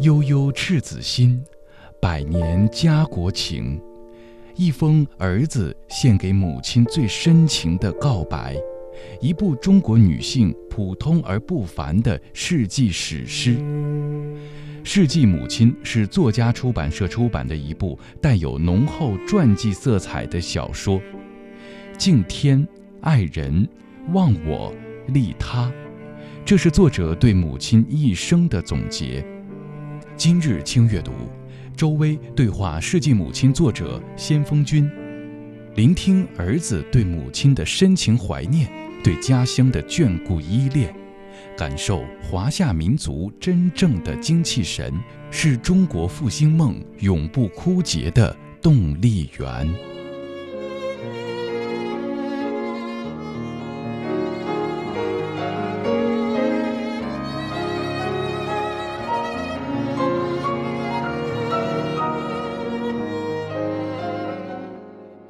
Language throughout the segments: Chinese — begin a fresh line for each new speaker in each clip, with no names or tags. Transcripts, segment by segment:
悠悠赤子心，百年家国情。一封儿子献给母亲最深情的告白，一部中国女性普通而不凡的世纪史诗。《世纪母亲》是作家出版社出版的一部带有浓厚传记色彩的小说。敬天、爱人、忘我、利他，这是作者对母亲一生的总结。今日轻阅读。周薇对话世纪母亲作者先锋君，聆听儿子对母亲的深情怀念，对家乡的眷顾依恋，感受华夏民族真正的精气神，是中国复兴梦永不枯竭的动力源。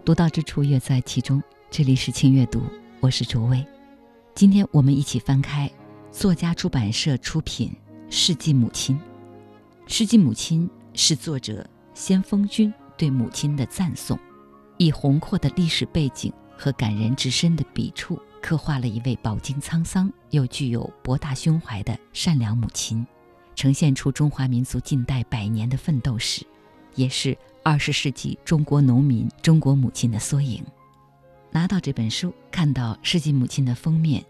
独到之处，乐在其中。这里是轻阅读，我是卓薇。今天我们一起翻开作家出版社出品《世纪母亲》。《世纪母亲》是作者先锋君对母亲的赞颂，以宏阔的历史背景和感人至深的笔触，刻画了一位饱经沧桑又具有博大胸怀的善良母亲，呈现出中华民族近代百年的奋斗史，也是。二十世纪中国农民、中国母亲的缩影。拿到这本书，看到世纪母亲的封面，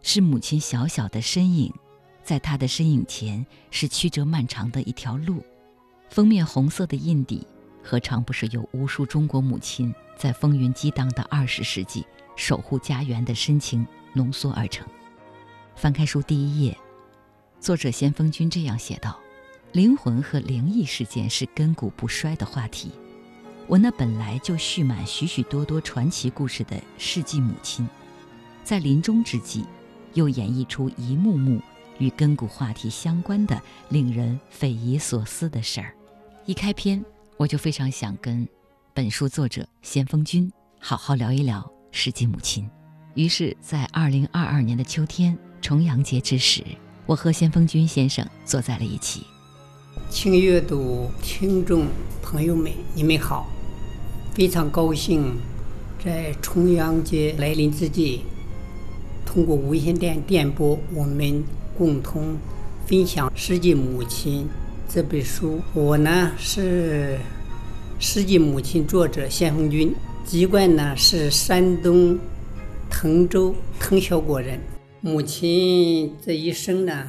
是母亲小小的身影，在她的身影前是曲折漫长的一条路。封面红色的印底，何尝不是由无数中国母亲在风云激荡的二十世纪守护家园的深情浓缩而成？翻开书第一页，作者先锋君这样写道。灵魂和灵异事件是亘古不衰的话题。我那本来就蓄满许许多多传奇故事的世纪母亲，在临终之际，又演绎出一幕幕与亘古话题相关的、令人匪夷所思的事儿。一开篇，我就非常想跟本书作者先锋君好好聊一聊世纪母亲。于是，在二零二二年的秋天，重阳节之时，我和先锋君先生坐在了一起。
请阅读听众朋友们，你们好！非常高兴在重阳节来临之际，通过无线电电波，我们共同分享《世纪母亲》这本书。我呢是《世纪母亲》作者谢红军，籍贯呢是山东滕州滕小果人。母亲这一生呢，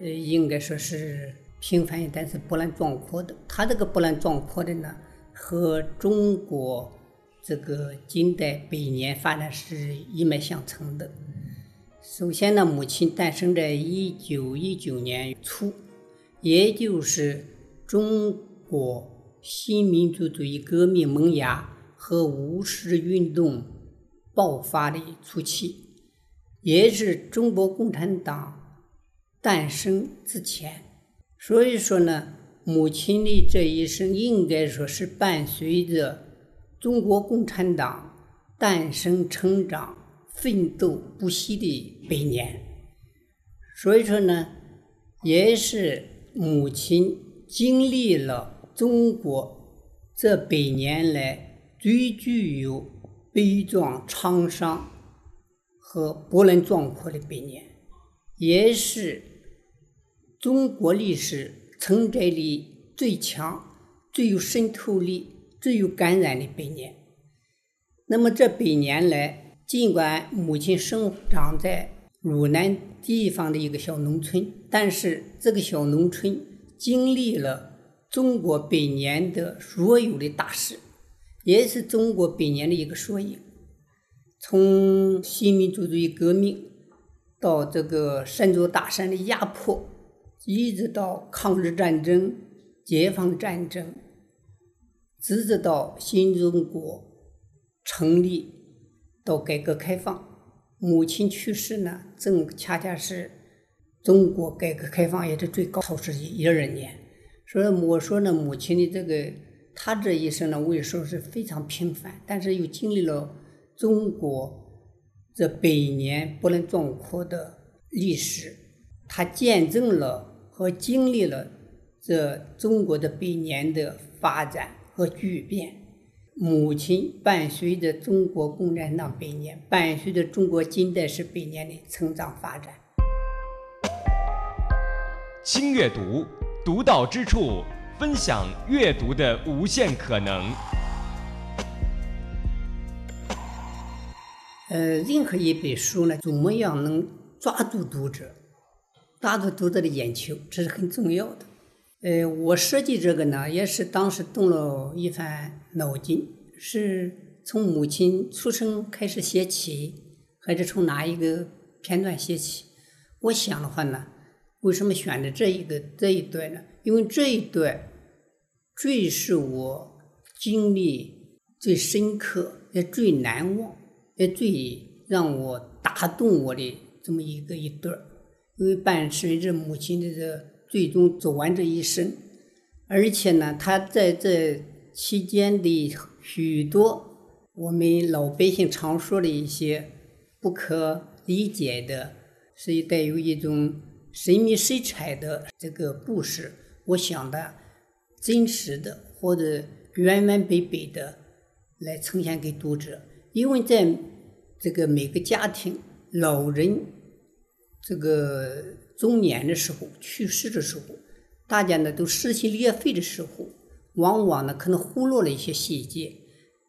呃，应该说是。平凡，但是波澜壮阔的。他这个波澜壮阔的呢，和中国这个近代百年发展是一脉相承的。首先呢，母亲诞生在一九一九年初，也就是中国新民主主义革命萌芽和五四运动爆发的初期，也是中国共产党诞生之前。所以说呢，母亲的这一生应该说是伴随着中国共产党诞生、成长、奋斗不息的百年。所以说呢，也是母亲经历了中国这百年来最具有悲壮沧桑和波澜壮阔的百年，也是。中国历史承载力最强、最有渗透力、最有感染的百年。那么这百年来，尽管母亲生长在鲁南地方的一个小农村，但是这个小农村经历了中国百年的所有的大事，也是中国百年的一个缩影。从新民主主义革命到这个三座大山的压迫。一直到抗日战争、解放战争，直至到新中国成立到改革开放，母亲去世呢，正恰恰是中国改革开放也是最高潮时期一二年。所以我说呢，母亲的这个她这一生呢，我也说是非常平凡，但是又经历了中国这百年波澜壮阔的历史，它见证了和经历了这中国的百年的发展和巨变。母亲伴随着中国共产党百年，伴随着中国近代史百年的成长发展。
轻阅读，独到之处，分享阅读的无限可能。
呃，任何一本书呢，怎么样能抓住读者，抓住读者的眼球，这是很重要的。呃，我设计这个呢，也是当时动了一番脑筋，是从母亲出生开始写起，还是从哪一个片段写起？我想的话呢，为什么选择这一个这一段呢？因为这一段最是我经历最深刻，也最难忘。也最让我打动我的这么一个一段儿，因为伴随着母亲的这最终走完这一生，而且呢，他在这期间的许多我们老百姓常说的一些不可理解的，是带有一种神秘色彩的这个故事，我想的真实的或者原原本本的来呈现给读者。因为在这个每个家庭，老人这个中年的时候去世的时候，大家呢都撕心裂肺的时候，往往呢可能忽略了一些细节，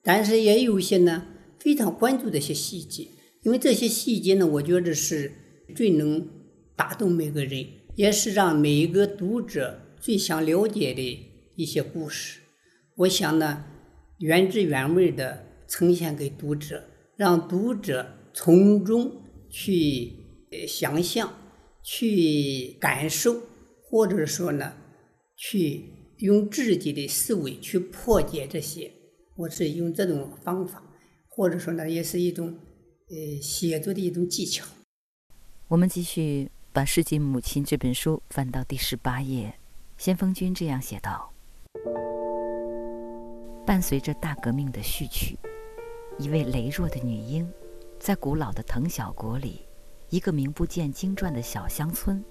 但是也有一些呢非常关注的一些细节，因为这些细节呢，我觉得是最能打动每个人，也是让每一个读者最想了解的一些故事。我想呢，原汁原味的。呈现给读者，让读者从中去呃想象、去感受，或者说呢，去用自己的思维去破解这些。我是用这种方法，或者说呢，也是一种呃写作的一种技巧。
我们继续把《世纪母亲》这本书翻到第十八页，先锋君这样写道：“伴随着大革命的序曲。”一位羸弱的女婴，在古老的藤小国里，一个名不见经传的小乡村，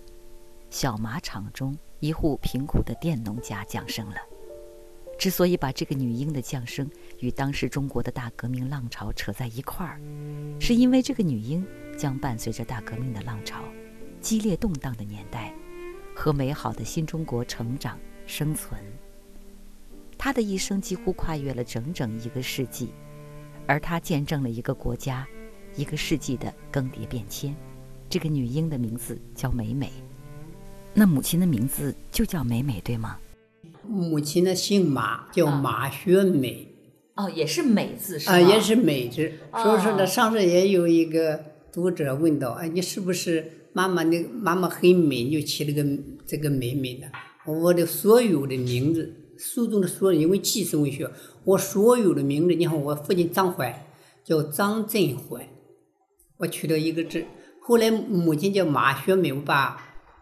小马场中，一户贫苦的佃农家降生了。之所以把这个女婴的降生与当时中国的大革命浪潮扯在一块儿，是因为这个女婴将伴随着大革命的浪潮、激烈动荡的年代和美好的新中国成长生存。她的一生几乎跨越了整整一个世纪。而她见证了一个国家、一个世纪的更迭变迁。这个女婴的名字叫美美，那母亲的名字就叫美美，对吗？
母亲呢姓马，叫马学美。
哦，也是美字是吧？
啊，也是美字。所以说呢，上次也有一个读者问到：“哎，你是不是妈妈？那妈妈很美，你就起了个这个美美的？”我的所有的名字。书中的所有，因为纪实文学，我所有的名字，你看我父亲张怀叫张振怀，我取了一个字。后来母亲叫马学美，我把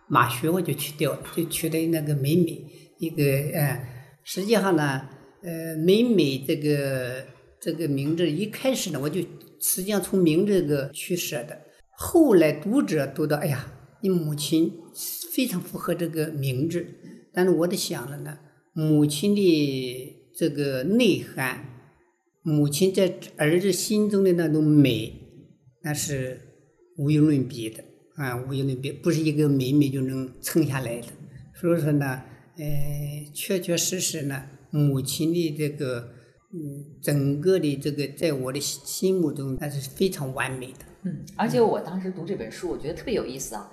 马学我就去掉，就取的那个美美一个呃。实际上呢，呃，美美这个这个名字一开始呢，我就实际上从名字这个取舍的。后来读者读到，哎呀，你母亲非常符合这个名字，但是我在想了呢。母亲的这个内涵，母亲在儿子心中的那种美，那是无与伦比的啊，无与伦比，不是一个美美就能撑下来的。所以说呢，呃，确确实实呢，母亲的这个，嗯，整个的这个，在我的心目中，那是非常完美的。
嗯，而且我当时读这本书，我觉得特别有意思啊，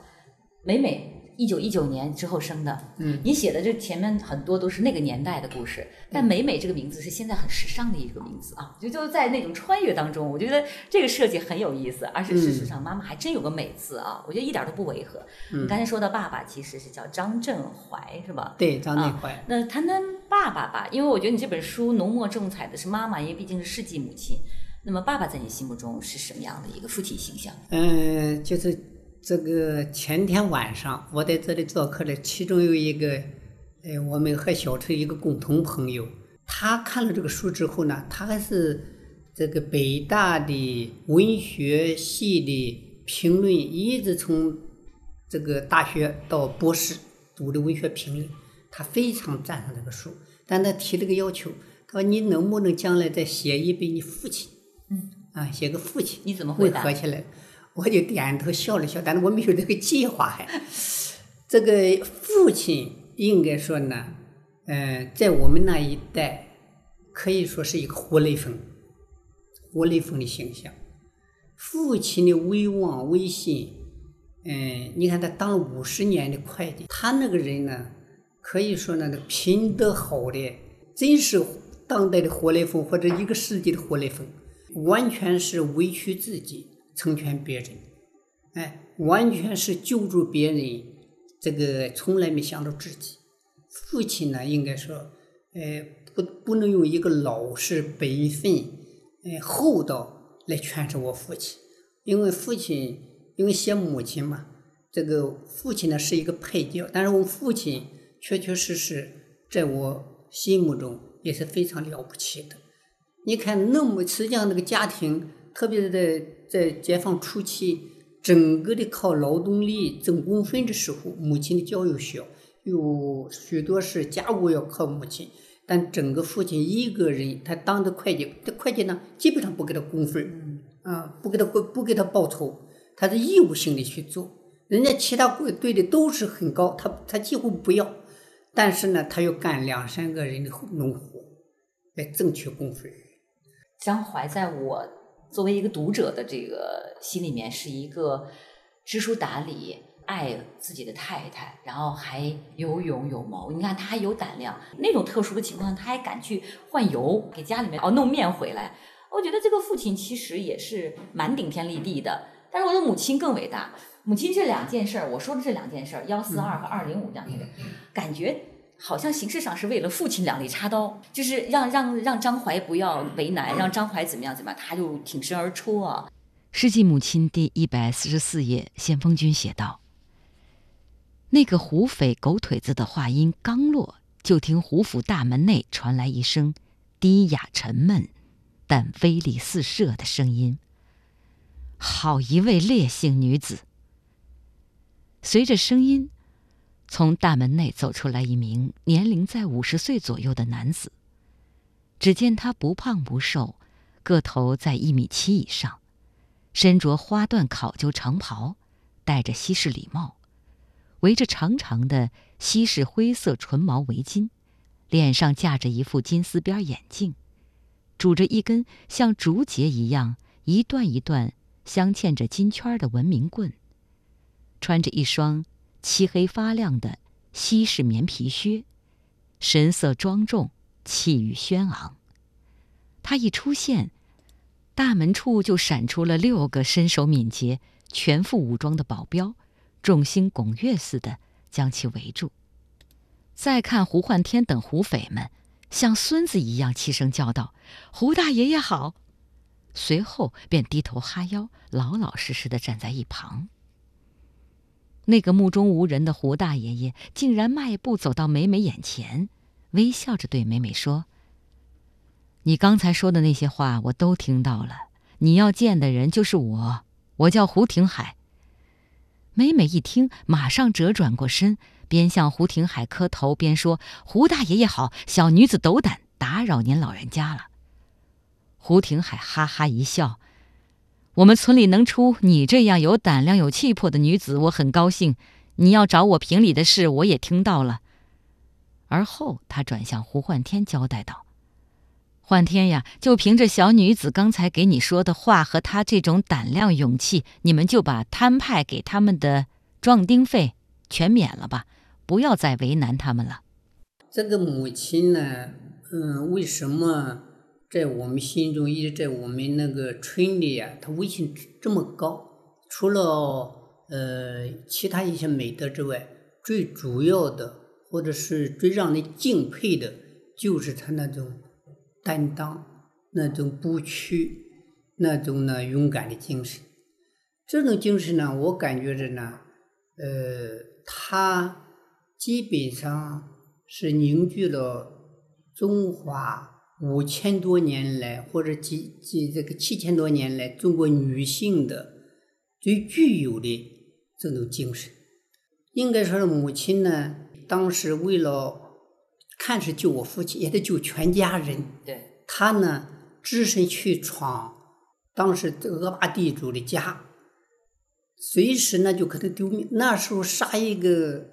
美美。一九一九年之后生的，
嗯，
你写的这前面很多都是那个年代的故事，但美美这个名字是现在很时尚的一个名字啊，就就在那种穿越当中，我觉得这个设计很有意思，而且事实上妈妈还真有个美字啊，我觉得一点都不违和。你刚才说到爸爸其实是叫张振怀是吧？
对，张振怀。
那谈谈爸爸吧，因为我觉得你这本书浓墨重彩的是妈妈，因为毕竟是世纪母亲。那么爸爸在你心目中是什么样的一个父亲形象？
嗯，就是。这个前天晚上我在这里做客的，其中有一个，呃，我们和小崔一个共同朋友，他看了这个书之后呢，他还是这个北大的文学系的评论，一直从这个大学到博士读的文学评论，他非常赞赏这个书，但他提了个要求，他说你能不能将来再写一本你父亲？
嗯，
啊，写个父亲。
你怎么回答？
合起来，我就点头笑了笑，但是我没有这个计划还。这个父亲应该说呢，嗯，在我们那一代可以说是一个活雷锋，活雷锋的形象。父亲的威望威信，嗯，你看他当了五十年的会计，他那个人呢，可以说呢，品德好的，真是当代的活雷锋或者一个世纪的活雷锋，完全是委屈自己成全别人，哎，完全是救助别人。这个从来没想到自己，父亲呢，应该说，呃，不不能用一个老实、本分、呃厚道来诠释我父亲，因为父亲，因为写母亲嘛，这个父亲呢是一个配角，但是我父亲确确实实在我心目中也是非常了不起的。你看，那么实际上那个家庭，特别是在在解放初期。整个的靠劳动力挣工分的时候，母亲的教育小，有许多是家务要靠母亲。但整个父亲一个人，他当的会计，这会计呢，基本上不给他工分啊，不给他不不给他报酬，他是义务性的去做。人家其他队的都是很高，他他几乎不要，但是呢，他要干两三个人的农活来挣取工分。
张怀在我。作为一个读者的这个心里面是一个知书达理、爱自己的太太，然后还有勇有谋。你看他还有胆量，那种特殊的情况他还敢去换油给家里面熬弄面回来。我觉得这个父亲其实也是蛮顶天立地的。但是我的母亲更伟大。母亲这两件事儿，我说的这两件事儿，幺四二和二零五两件事，感觉。好像形式上是为了父亲两肋插刀，就是让让让张怀不要为难，让张怀怎么样怎么样，他就挺身而出啊。世纪母亲第一百四十四页，先锋军写道：“那个胡匪狗腿子的话音刚落，就听胡府大门内传来一声低哑沉闷，但威力四射的声音。好一位烈性女子。随着声音。”从大门内走出来一名年龄在五十岁左右的男子。只见他不胖不瘦，个头在一米七以上，身着花缎考究长袍，戴着西式礼帽，围着长长的西式灰色纯毛围巾，脸上架着一副金丝边眼镜，拄着一根像竹节一样一段一段镶嵌着金圈的文明棍，穿着一双。漆黑发亮的西式棉皮靴，神色庄重，气宇轩昂。他一出现，大门处就闪出了六个身手敏捷、全副武装的保镖，众星拱月似的将其围住。再看胡焕天等胡匪们，像孙子一样齐声叫道：“胡大爷爷好！”随后便低头哈腰，老老实实的站在一旁。那个目中无人的胡大爷爷竟然迈步走到美美眼前，微笑着对美美说：“你刚才说的那些话我都听到了。你要见的人就是我，我叫胡廷海。”美美一听，马上折转过身，边向胡廷海磕头，边说：“胡大爷爷好，小女子斗胆打扰您老人家了。”胡廷海哈哈一笑。我们村里能出你这样有胆量、有气魄的女子，我很高兴。你要找我评理的事，我也听到了。而后，他转向胡焕天交代道：“焕天呀，就凭着小女子刚才给你说的话和她这种胆量、勇气，你们就把摊派给他们的壮丁费全免了吧，不要再为难他们了。”
这个母亲呢，嗯，为什么？在我们心中，一直在我们那个村里啊，他威信这么高。除了呃其他一些美德之外，最主要的或者是最让人敬佩的，就是他那种担当、那种不屈、那种呢勇敢的精神。这种精神呢，我感觉着呢，呃，他基本上是凝聚了中华。五千多年来，或者几几这个七千多年来，中国女性的最具有的这种精神。应该说是，母亲呢，当时为了看是救我父亲，也得救全家人。
对，
她呢，只身去闯当时恶霸地主的家，随时呢就可能丢命。那时候杀一个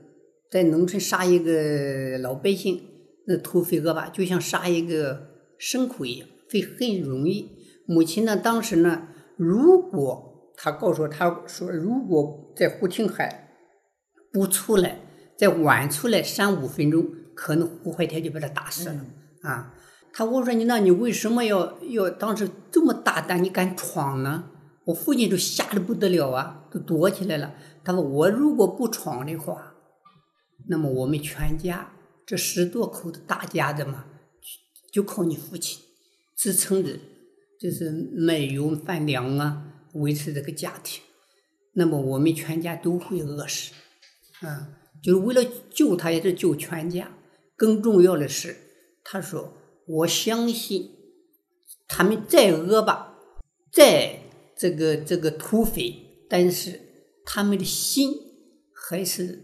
在农村杀一个老百姓，那土匪恶霸就像杀一个。牲口一样，会很容易。母亲呢，当时呢，如果他告诉他说，如果在胡廷海不出来，再晚出来三五分钟，可能胡怀天就把他打死了啊。他我说你那，你为什么要要当时这么大胆，你敢闯呢？我父亲都吓得不得了啊，都躲起来了。他说我如果不闯的话，那么我们全家这十多口的大家子嘛。就靠你父亲支撑着，就是卖油贩粮啊，维持这个家庭。那么我们全家都会饿死，啊，就是为了救他，也是救全家。更重要的是，他说：“我相信他们再饿吧，再这个这个土匪，但是他们的心还是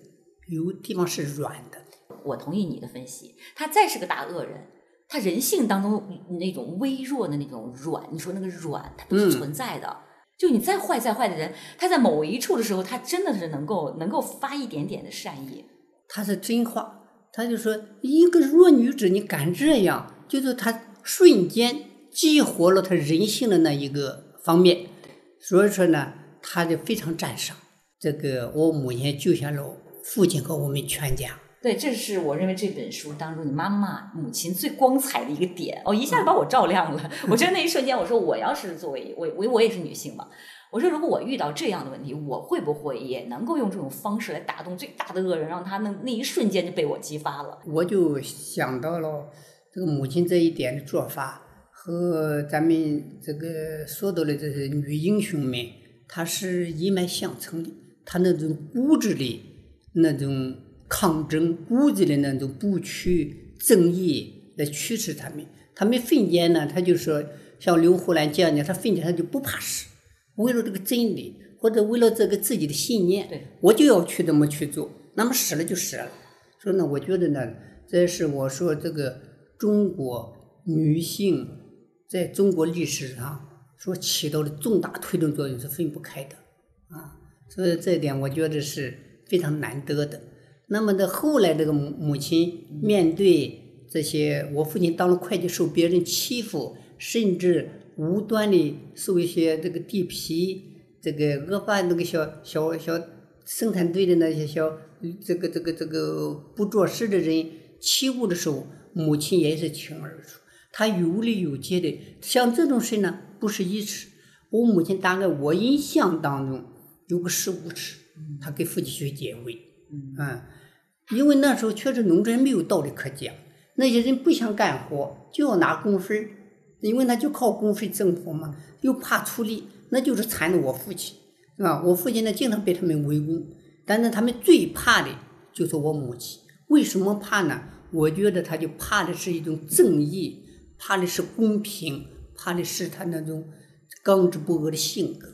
有地方是软的。”
我同意你的分析，他再是个大恶人。他人性当中那种微弱的那种软，你说那个软，它都是存在的。就你再坏再坏的人，他在某一处的时候，他真的是能够能够发一点点的善意。
他是真话，他就说一个弱女子，你敢这样，就是他瞬间激活了他人性的那一个方面。所以说呢，他就非常赞赏这个我母亲救下了父亲和我们全家。
对，这是我认为这本书当中你妈妈母亲最光彩的一个点哦，一下子把我照亮了。我觉得那一瞬间，我说我要是作为我我我也是女性嘛，我说如果我遇到这样的问题，我会不会也能够用这种方式来打动最大的恶人，让他那那一瞬间就被我激发了？
我就想到了这个母亲这一点的做法和咱们这个说到的这些女英雄们，她是一脉相承的，她那种骨子里那种。抗争骨子的那种不屈正义来驱使他们，他们奋间呢，他就说像刘胡兰这样的，他奋间他就不怕死，为了这个真理或者为了这个自己的信念，我就要去这么去做，那么死了就死了。所以呢，我觉得呢，这是我说这个中国女性在中国历史上所起到的重大推动作用是分不开的啊，所以这一点我觉得是非常难得的。那么的后来，这个母母亲面对这些，我父亲当了会计，受别人欺负，甚至无端的受一些这个地皮、这个恶霸那个小小小生产队的那些小这个这个这个不做事的人欺负的时候，母亲也是挺而出，她有理有节的。像这种事呢，不是一次。我母亲大概我印象当中有个十五次，她给父亲去解围，嗯。因为那时候确实农村没有道理可讲，那些人不想干活，就要拿工分因为他就靠工分挣活嘛，又怕出力，那就是缠着我父亲，是吧？我父亲呢经常被他们围攻，但是他们最怕的就是我母亲。为什么怕呢？我觉得他就怕的是一种正义，怕的是公平，怕的是他那种刚直不阿的性格。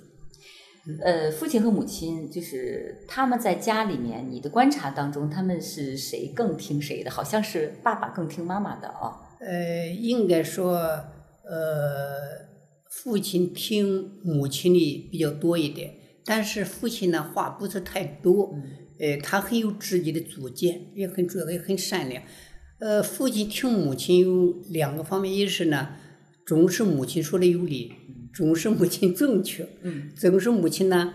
呃，父亲和母亲就是他们在家里面，你的观察当中，他们是谁更听谁的？好像是爸爸更听妈妈的啊。
呃，应该说，呃，父亲听母亲的比较多一点，但是父亲呢话不是太多，呃，他很有自己的主见，也很主要，也很善良。呃，父亲听母亲有两个方面，一是呢，总是母亲说的有理。总是母亲正确，嗯。总是母亲呢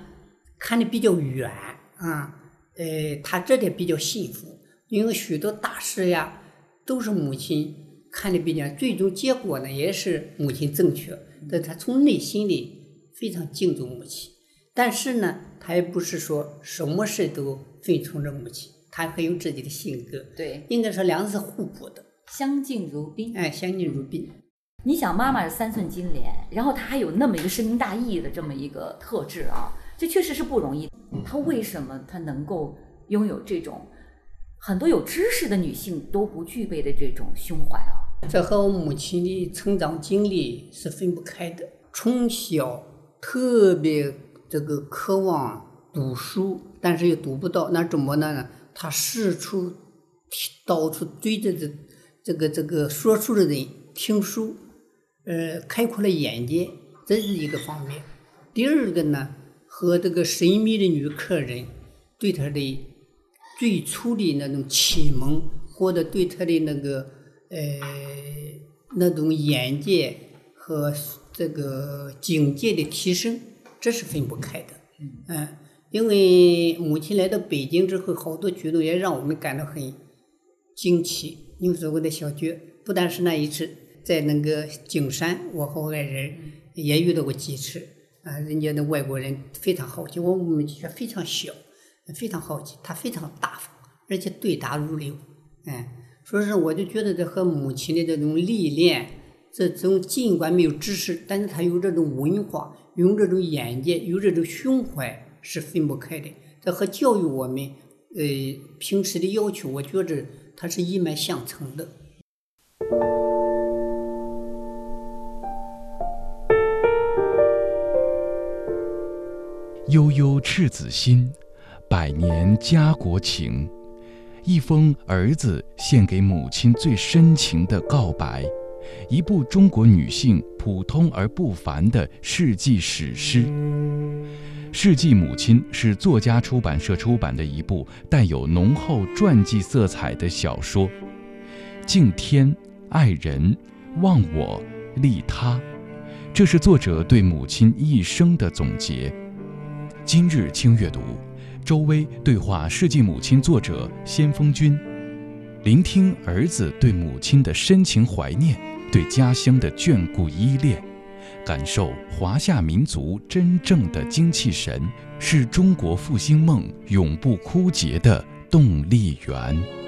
看的比较远啊，呃，他这点比较幸福，因为许多大事呀都是母亲看的比较，最终结果呢也是母亲正确，但他从内心里非常敬重母亲，但是呢，他也不是说什么事都顺从着母亲，他很有自己的性格，
对，
应该说两个是互补的，
相敬如宾，
哎，相敬如宾。
你想，妈妈是三寸金莲，然后她还有那么一个深明大义的这么一个特质啊，这确实是不容易。她为什么她能够拥有这种很多有知识的女性都不具备的这种胸怀啊？
这和我母亲的成长经历是分不开的。从小特别这个渴望读书，但是又读不到，那怎么呢？他四处到处追着这这个这个说书的人听书，呃，开阔了眼界，这是一个方面。第二个呢，和这个神秘的女客人对他的最初的那种启蒙，或者对他的那个呃那种眼界和这个境界的提升，这是分不开的。嗯，因为母亲来到北京之后，好多举动也让我们感到很惊奇。你说过的小觉，不单是那一次在那个景山，我和我爱人也遇到过几次。啊，人家的外国人非常好奇，我们却非常小，非常好奇。他非常大方，而且对答如流。哎，所以说我就觉得这和母亲的这种历练，这种尽管没有知识，但是他有这种文化，有这种眼界，有这种胸怀是分不开的。这和教育我们，呃，平时的要求，我觉着它是一脉相承的。
悠悠赤子心，百年家国情。一封儿子献给母亲最深情的告白，一部中国女性普通而不凡的世纪史诗。《世纪母亲》是作家出版社出版的一部带有浓厚传记色彩的小说，敬天爱人，忘我利他，这是作者对母亲一生的总结。今日轻阅读，周薇对话世纪母亲作者先锋君，聆听儿子对母亲的深情怀念，对家乡的眷顾依恋，感受华夏民族真正的精气神，是中国复兴梦永不枯竭的动力源。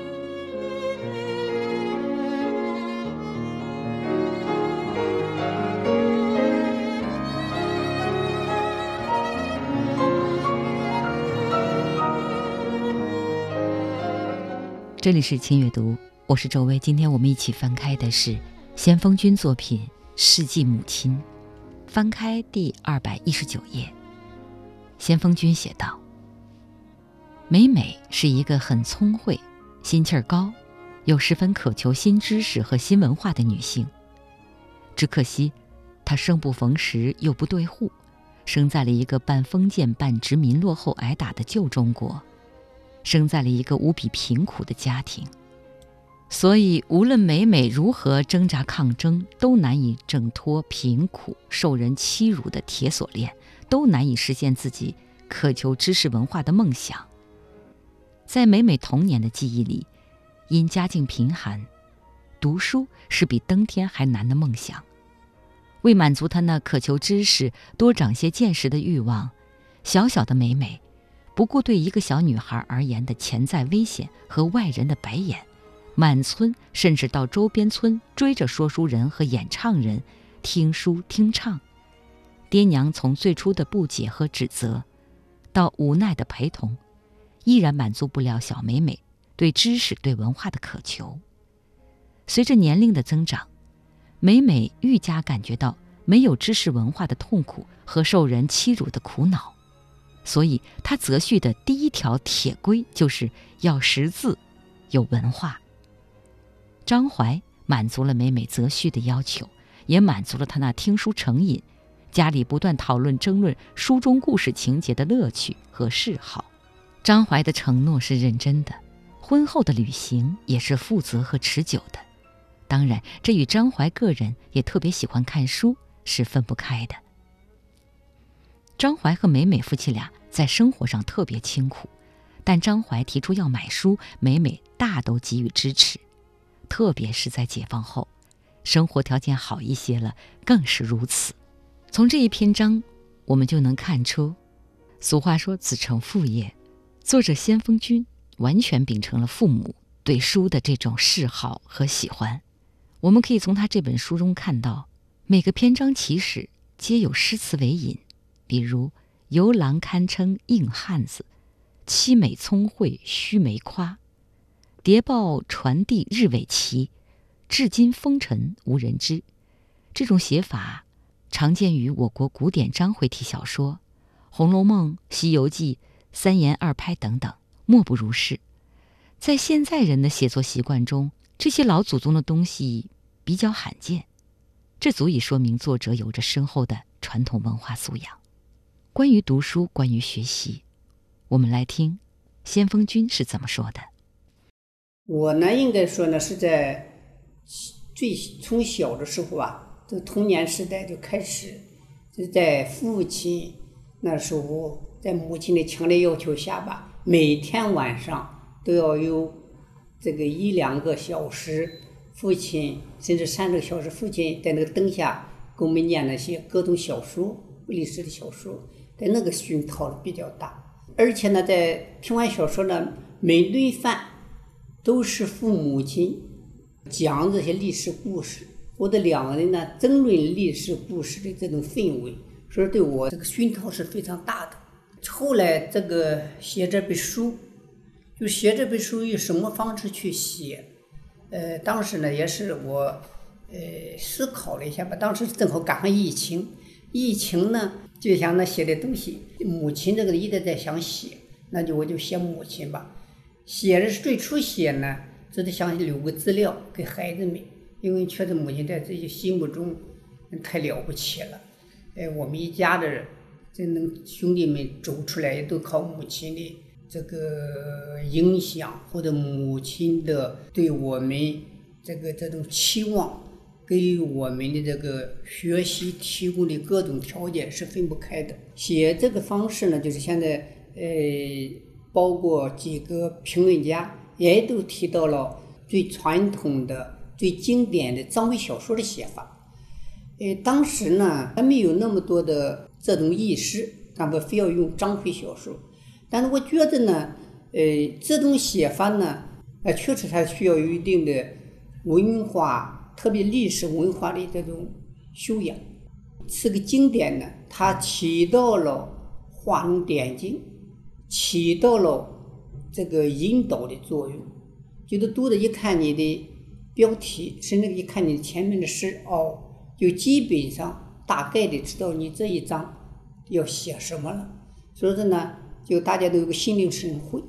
这里是轻阅读，我是周薇。今天我们一起翻开的是先锋君作品《世纪母亲》，翻开第二百一十九页。先锋君写道：“美美是一个很聪慧、心气儿高，又十分渴求新知识和新文化的女性。只可惜，她生不逢时，又不对户，生在了一个半封建半殖民、落后挨打的旧中国。”生在了一个无比贫苦的家庭，所以无论美美如何挣扎抗争，都难以挣脱贫苦、受人欺辱的铁锁链，都难以实现自己渴求知识文化的梦想。在美美童年的记忆里，因家境贫寒，读书是比登天还难的梦想。为满足她那渴求知识、多长些见识的欲望，小小的美美。不顾对一个小女孩而言的潜在危险和外人的白眼，满村甚至到周边村追着说书人和演唱人听书听唱。爹娘从最初的不解和指责，到无奈的陪同，依然满足不了小美美对知识、对文化的渴求。随着年龄的增长，美美愈加感觉到没有知识文化的痛苦和受人欺辱的苦恼。所以，他择婿的第一条铁规就是要识字、有文化。张怀满足了美美择婿的要求，也满足了他那听书成瘾、家里不断讨论争论书中故事情节的乐趣和嗜好。张怀的承诺是认真的，婚后的旅行也是负责和持久的。当然，这与张怀个人也特别喜欢看书是分不开的。张怀和美美夫妻俩在生活上特别清苦，但张怀提出要买书，美美大都给予支持。特别是在解放后，生活条件好一些了，更是如此。从这一篇章，我们就能看出，俗话说“子承父业”，作者先锋君完全秉承了父母对书的这种嗜好和喜欢。我们可以从他这本书中看到，每个篇章起始皆有诗词为引。比如游郎堪称硬汉子，凄美聪慧须眉夸，谍报传递日尾齐，至今风尘无人知。这种写法常见于我国古典章回体小说，《红楼梦》《西游记》《三言二拍》等等，莫不如是。在现在人的写作习惯中，这些老祖宗的东西比较罕见，这足以说明作者有着深厚的传统文化素养。关于读书，关于学习，我们来听先锋君是怎么说的。
我呢，应该说呢，是在最从小的时候啊，这童年时代就开始，就在父亲那时候，在母亲的强烈要求下吧，每天晚上。都要有这个一两个小时，父亲甚至三个小时，父亲在那个灯下给我们念那些各种小说、历史的小说，在那个熏陶比较大。而且呢，在听完小说呢，每顿饭都是父母亲讲这些历史故事，或者两个人呢争论历史故事的这种氛围，所以对我这个熏陶是非常大的。后来这个写这本书。就写这本书以什么方式去写？呃，当时呢也是我呃思考了一下吧。当时正好赶上疫情，疫情呢就想那写的东西，母亲这个一直在想写，那就我就写母亲吧。写的是最初写呢，只是想留个资料给孩子们，因为确实母亲在自己心目中太了不起了。哎，我们一家的人，真能兄弟们走出来都靠母亲的。这个影响或者母亲的对我们这个这种期望，给予我们的这个学习提供的各种条件是分不开的。写这个方式呢，就是现在呃，包括几个评论家也都提到了最传统的、最经典的章回小说的写法。呃，当时呢还没有那么多的这种意识，咱们非要用章回小说。但是我觉得呢，呃，这种写法呢，呃，确实它需要有一定的文化，特别历史文化的这种修养。是个经典呢，它起到了画龙点睛，起到了这个引导的作用。就是读者一看你的标题，甚至一看你前面的诗，哦，就基本上大概的知道你这一章要写什么了。所以说呢。就大家都有个心领神会，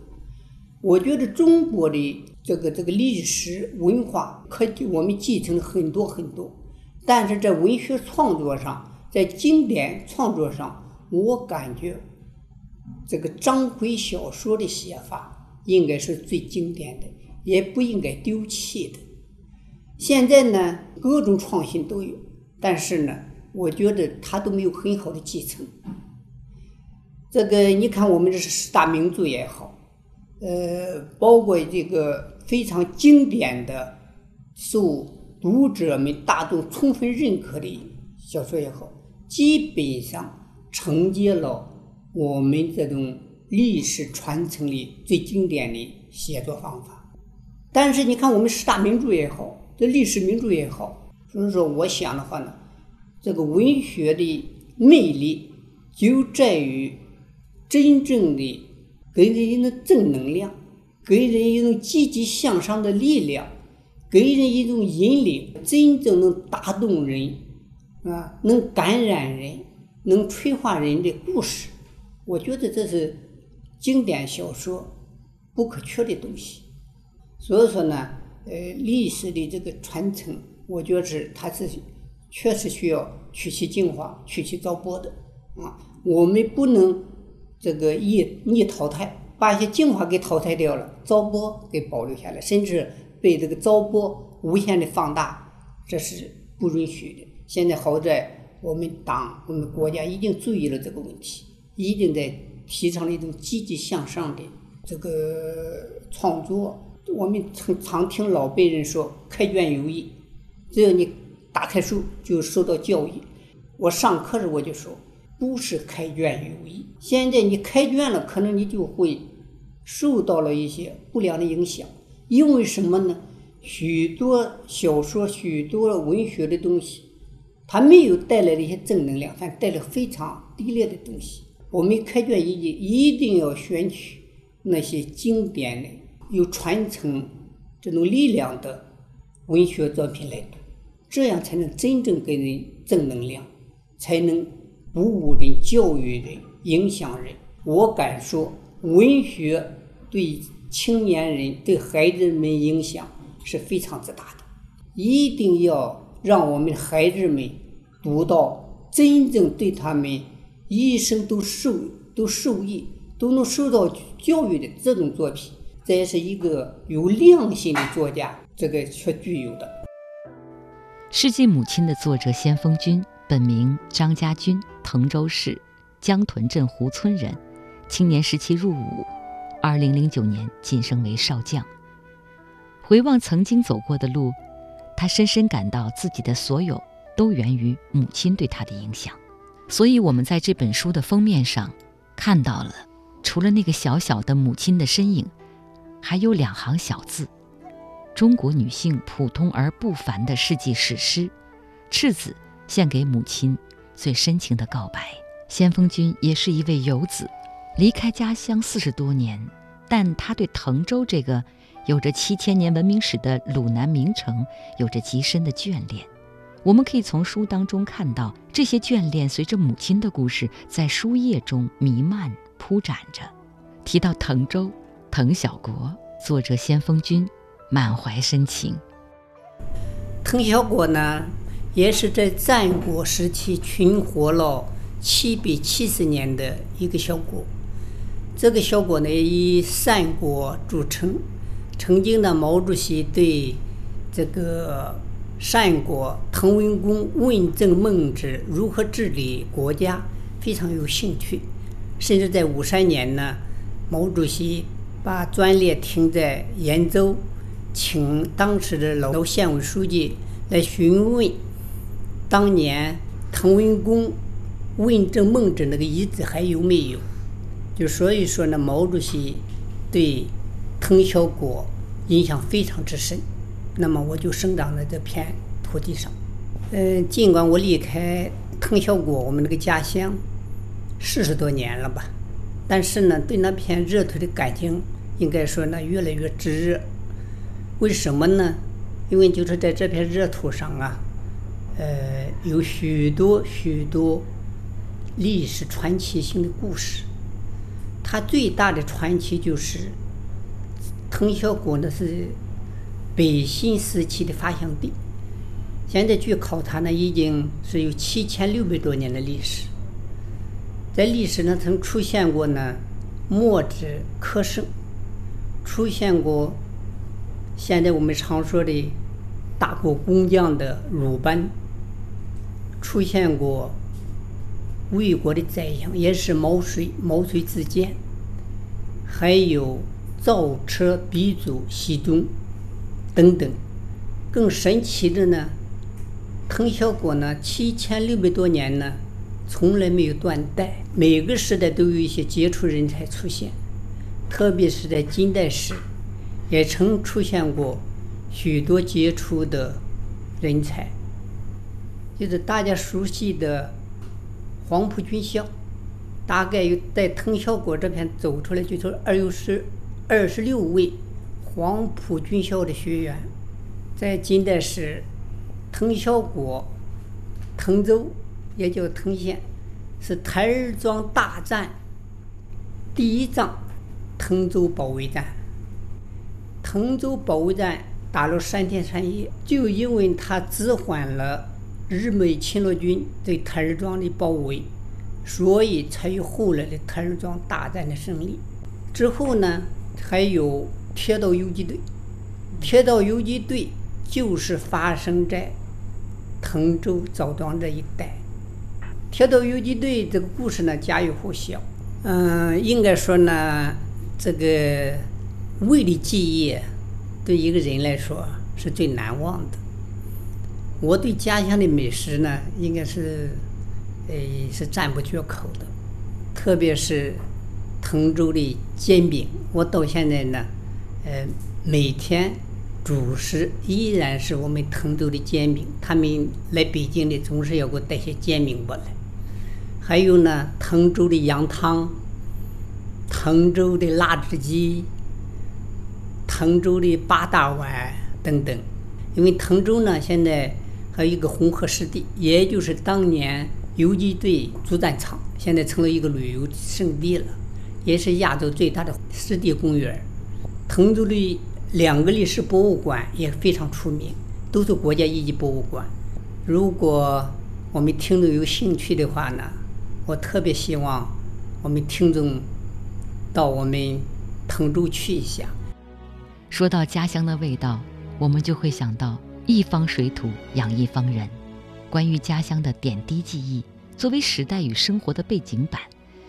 我觉得中国的这个这个历史文化，可我们继承很多很多，但是在文学创作上，在经典创作上，我感觉这个章回小说的写法应该是最经典的，也不应该丢弃的。现在呢，各种创新都有，但是呢，我觉得它都没有很好的继承。这个你看，我们这是四大名著也好，呃，包括这个非常经典的、受读者们大众充分认可的小说也好，基本上承接了我们这种历史传承的最经典的写作方法。但是你看，我们四大名著也好，这历史名著也好，所以说，我想的话呢，这个文学的魅力就在于。真正的给人一种正能量，给人一种积极向上的力量，给人一种引领，真正能打动人，啊，能感染人，能催化人的故事。我觉得这是经典小说不可缺的东西。所以说呢，呃，历史的这个传承，我觉得是它是确实需要取其精华，去其糟粕的啊。我们不能。这个一一淘汰，把一些精华给淘汰掉了，糟粕给保留下来，甚至被这个糟粕无限的放大，这是不允许的。现在好在我们党、我们国家已经注意了这个问题，一定在提倡了一种积极向上的这个创作。我们常常听老辈人说“开卷有益”，只要你打开书就受到教育。我上课时我就说。不是开卷有益。现在你开卷了，可能你就会受到了一些不良的影响。因为什么呢？许多小说、许多文学的东西，它没有带来的一些正能量，反带来非常低劣的东西。我们开卷一定一定要选取那些经典的、有传承这种力量的文学作品来读，这样才能真正给人正能量，才能鼓舞人、教育人、影响人。我敢说，文学对青年人、对孩子们影响是非常之大的。一定要让我们的孩子们读到真正对他们一生都受都受益、都能受到教育的这种作品。这也是一个有良心的作家，这个却具有的。
《世纪母亲》的作者先锋君，本名张家军，滕州市江屯镇湖村人，青年时期入伍，二零零九年晋升为少将。回望曾经走过的路，他深深感到自己的所有都源于母亲对他的影响。所以，我们在这本书的封面上看到了，除了那个小小的母亲的身影。还有两行小字：“中国女性普通而不凡的世纪史诗，赤子献给母亲最深情的告白。”先锋君也是一位游子，离开家乡四十多年，但他对滕州这个有着七千年文明史的鲁南名城有着极深的眷恋。我们可以从书当中看到，这些眷恋随着母亲的故事在书页中弥漫铺展着。提到滕州。滕小国，作者先锋君，满怀深情。
滕小国呢，也是在战国时期存活了七百七十年的一个小国。这个小国呢，以善国著称。曾经的毛主席对这个善国滕文公问政孟子如何治理国家非常有兴趣，甚至在五三年呢，毛主席。把专列停在延州，请当时的老县委书记来询问当年滕文公问政孟子那个遗址还有没有？就所以说呢，毛主席对滕小国影响非常之深。那么我就生长在这片土地上。嗯，尽管我离开滕小国，我们那个家乡四十多年了吧。但是呢，对那片热土的感情，应该说呢越来越炙热。为什么呢？因为就是在这片热土上啊，呃，有许多许多历史传奇性的故事。它最大的传奇就是滕小国呢是北新时期的发祥地。现在据考察呢，已经是有七千六百多年的历史。在历史上曾出现过呢，墨子柯圣，出现过现在我们常说的大国工匠的鲁班，出现过魏国的宰相，也是毛遂毛遂自荐，还有造车鼻祖僖宗等等。更神奇的呢，滕小国呢，七千六百多年呢。从来没有断代，每个时代都有一些杰出人才出现，特别是在近代史，也曾出现过许多杰出的人才，就是大家熟悉的黄埔军校，大概有在滕小国这片走出来，就是二六十二十六位黄埔军校的学员，在近代史，滕小国，滕州。也叫滕县，是台儿庄大战第一仗，滕州保卫战。滕州保卫战打了三天三夜，就因为他只缓了日美侵略军对台儿庄的包围，所以才有后来的台儿庄大战的胜利。之后呢，还有铁道游击队，铁道游击队就是发生在滕州枣庄这一带。铁道游击队这个故事呢，家喻户晓。嗯，应该说呢，这个胃的记忆对一个人来说是最难忘的。我对家乡的美食呢，应该是，呃，是赞不绝口的。特别是滕州的煎饼，我到现在呢，呃，每天主食依然是我们滕州的煎饼。他们来北京的总是要给我带些煎饼过来。还有呢，滕州的羊汤，滕州的辣子鸡，滕州的八大碗等等。因为滕州呢，现在还有一个红河湿地，也就是当年游击队主战场，现在成了一个旅游胜地了，也是亚洲最大的湿地公园。滕州的两个历史博物馆也非常出名，都是国家一级博物馆。如果我们听众有兴趣的话呢，我特别希望我们听众到我们滕州去一下。
说到家乡的味道，我们就会想到一方水土养一方人。关于家乡的点滴记忆，作为时代与生活的背景板，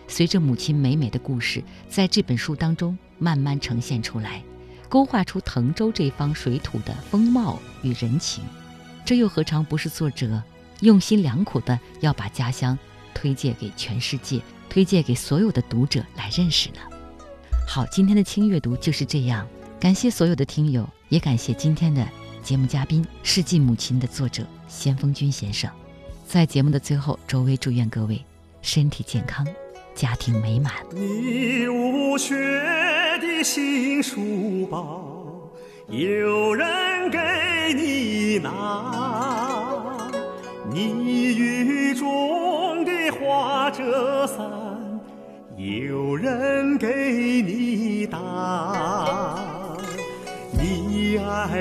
随着母亲美美的故事，在这本书当中慢慢呈现出来，勾画出滕州这方水土的风貌与人情。这又何尝不是作者用心良苦的要把家乡推介给全世界，推荐给所有的读者来认识呢？好，今天的轻阅读就是这样。感谢所有的听友，也感谢今天的节目嘉宾《世纪母亲》的作者先锋君先生。在节目的最后，周薇祝愿各位身体健康，家庭美满。
你无学的新书包，有人给你拿；你雨中的花折伞，有人给你打。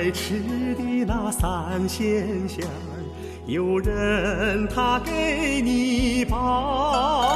爱吃的那三鲜馅儿，有人他给你包；